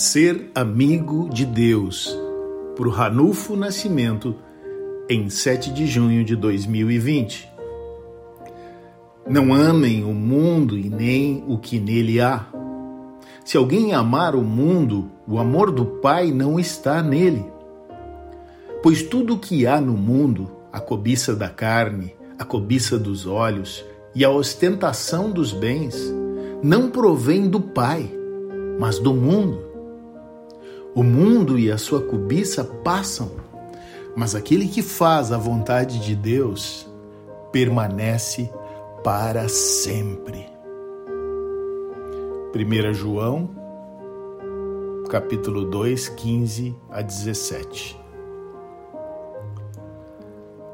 Ser amigo de Deus, por Ranulfo Nascimento, em 7 de junho de 2020. Não amem o mundo e nem o que nele há. Se alguém amar o mundo, o amor do Pai não está nele. Pois tudo o que há no mundo, a cobiça da carne, a cobiça dos olhos e a ostentação dos bens, não provém do Pai, mas do mundo. O mundo e a sua cobiça passam, mas aquele que faz a vontade de Deus permanece para sempre. 1 João, capítulo 2, 15 a 17.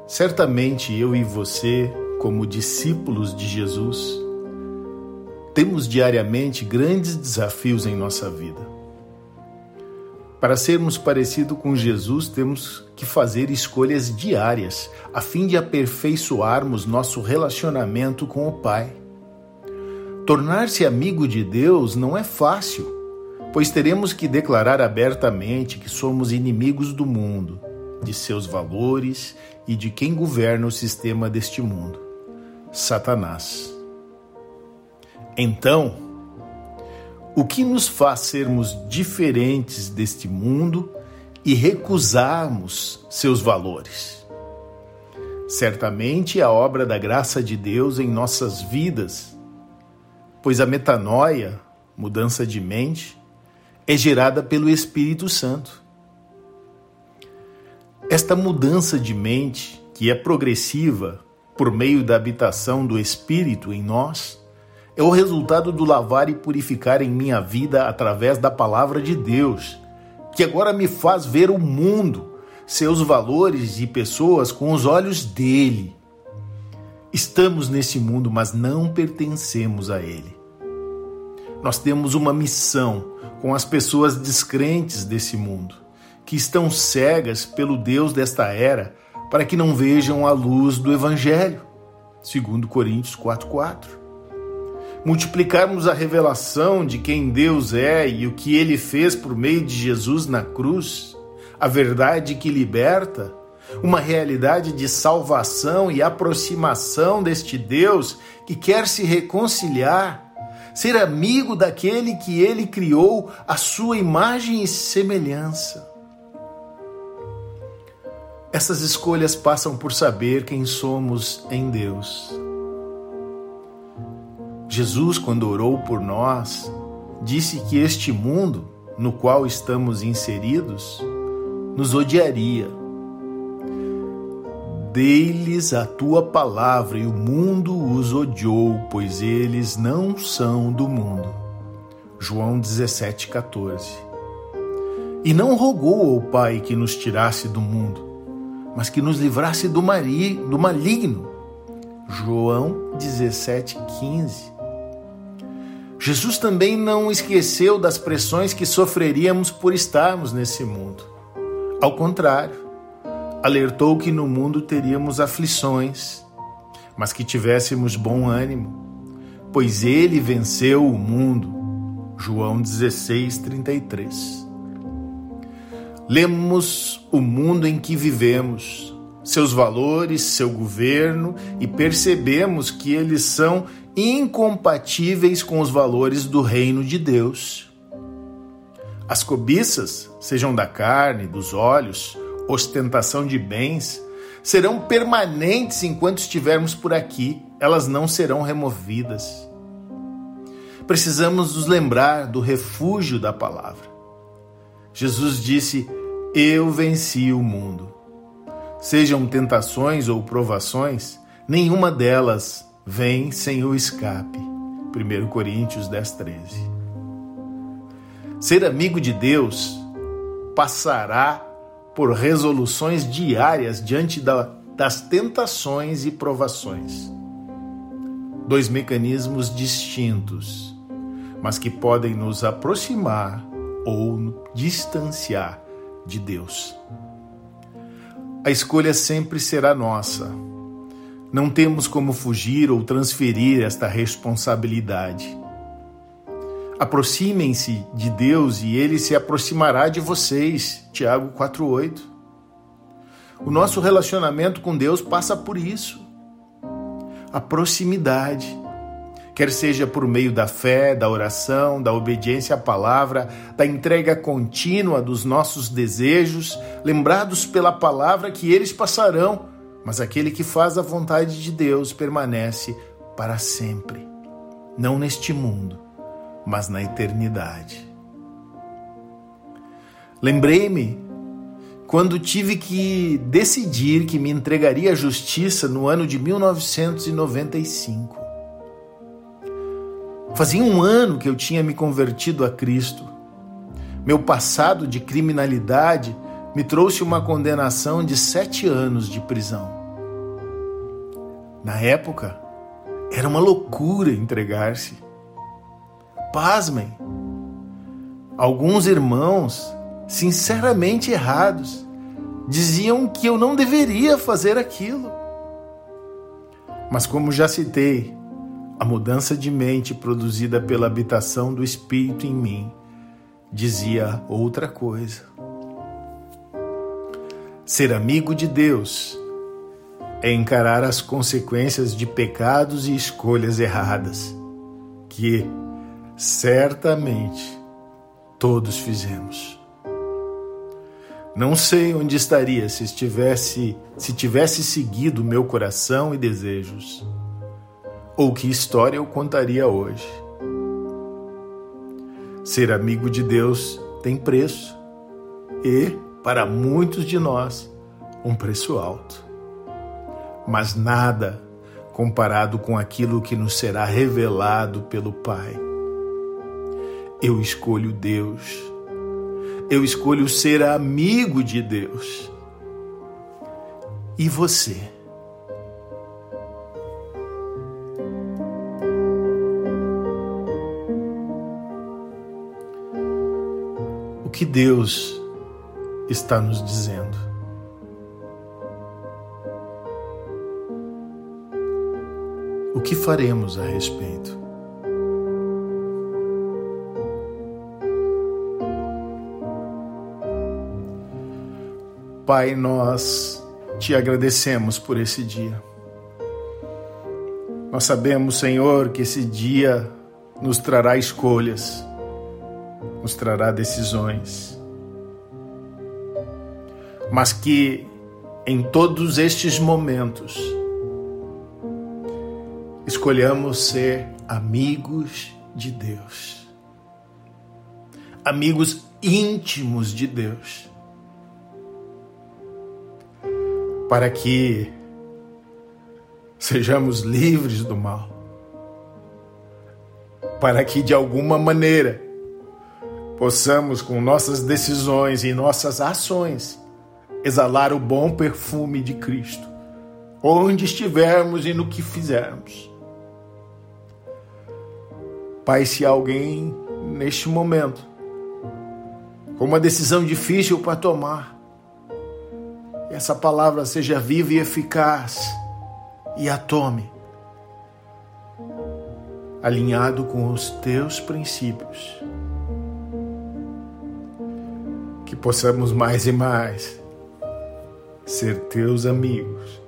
Certamente eu e você, como discípulos de Jesus, temos diariamente grandes desafios em nossa vida. Para sermos parecidos com Jesus, temos que fazer escolhas diárias, a fim de aperfeiçoarmos nosso relacionamento com o Pai. Tornar-se amigo de Deus não é fácil, pois teremos que declarar abertamente que somos inimigos do mundo, de seus valores e de quem governa o sistema deste mundo Satanás. Então, o que nos faz sermos diferentes deste mundo e recusarmos seus valores. Certamente a obra da graça de Deus em nossas vidas, pois a metanoia, mudança de mente, é gerada pelo Espírito Santo. Esta mudança de mente, que é progressiva por meio da habitação do Espírito em nós, é o resultado do lavar e purificar em minha vida através da palavra de Deus, que agora me faz ver o mundo, seus valores e pessoas com os olhos dele. Estamos nesse mundo, mas não pertencemos a ele. Nós temos uma missão com as pessoas descrentes desse mundo, que estão cegas pelo Deus desta era, para que não vejam a luz do Evangelho. Segundo Coríntios 4:4 multiplicarmos a revelação de quem Deus é e o que ele fez por meio de Jesus na cruz, a verdade que liberta, uma realidade de salvação e aproximação deste Deus que quer se reconciliar, ser amigo daquele que ele criou à sua imagem e semelhança. Essas escolhas passam por saber quem somos em Deus Jesus, quando orou por nós, disse que este mundo no qual estamos inseridos nos odiaria. Dei-lhes a tua palavra e o mundo os odiou, pois eles não são do mundo. João 17,14. E não rogou ao Pai que nos tirasse do mundo, mas que nos livrasse do, mari, do maligno. João 17,15. Jesus também não esqueceu das pressões que sofreríamos por estarmos nesse mundo. Ao contrário, alertou que no mundo teríamos aflições, mas que tivéssemos bom ânimo, pois ele venceu o mundo. João 16, 33. Lemos o mundo em que vivemos, seus valores, seu governo e percebemos que eles são incompatíveis com os valores do reino de Deus. As cobiças, sejam da carne, dos olhos, ostentação de bens, serão permanentes enquanto estivermos por aqui, elas não serão removidas. Precisamos nos lembrar do refúgio da palavra. Jesus disse: Eu venci o mundo. Sejam tentações ou provações, nenhuma delas vem sem o escape. 1 Coríntios 10, 13. Ser amigo de Deus passará por resoluções diárias diante da, das tentações e provações. Dois mecanismos distintos, mas que podem nos aproximar ou distanciar de Deus. A escolha sempre será nossa não temos como fugir ou transferir esta responsabilidade. Aproximem-se de Deus e ele se aproximará de vocês. Tiago 4:8. O nosso relacionamento com Deus passa por isso. A proximidade, quer seja por meio da fé, da oração, da obediência à palavra, da entrega contínua dos nossos desejos, lembrados pela palavra que eles passarão, mas aquele que faz a vontade de Deus permanece para sempre, não neste mundo mas na eternidade. Lembrei-me quando tive que decidir que me entregaria à justiça no ano de 1995. Fazia um ano que eu tinha me convertido a Cristo. Meu passado de criminalidade me trouxe uma condenação de sete anos de prisão. Na época, era uma loucura entregar-se. Pasmem, alguns irmãos, sinceramente errados, diziam que eu não deveria fazer aquilo. Mas, como já citei, a mudança de mente produzida pela habitação do Espírito em mim dizia outra coisa. Ser amigo de Deus é encarar as consequências de pecados e escolhas erradas que certamente todos fizemos. Não sei onde estaria se estivesse se tivesse seguido meu coração e desejos, ou que história eu contaria hoje. Ser amigo de Deus tem preço e, para muitos de nós, um preço alto. Mas nada comparado com aquilo que nos será revelado pelo Pai eu escolho Deus. Eu escolho ser amigo de Deus. E você? Que Deus está nos dizendo? O que faremos a respeito? Pai, nós te agradecemos por esse dia. Nós sabemos, Senhor, que esse dia nos trará escolhas, nos trará decisões, mas que em todos estes momentos escolhamos ser amigos de Deus, amigos íntimos de Deus. Para que sejamos livres do mal, para que de alguma maneira possamos, com nossas decisões e nossas ações, exalar o bom perfume de Cristo, onde estivermos e no que fizermos. Pai, se alguém neste momento com uma decisão difícil para tomar, essa palavra seja viva e eficaz e a tome, alinhado com os teus princípios. Possamos mais e mais ser teus amigos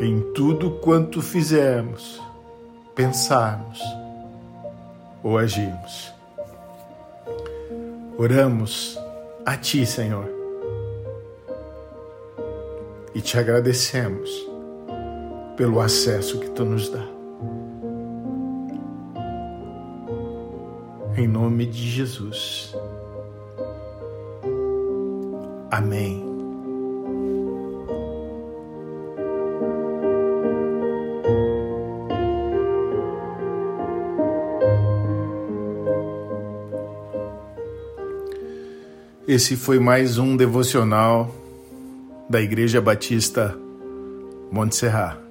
em tudo quanto fizermos, pensarmos ou agirmos. Oramos a Ti, Senhor e te agradecemos pelo acesso que tu nos dá. Em nome de Jesus. Amém. Esse foi mais um devocional da Igreja Batista Montserrat.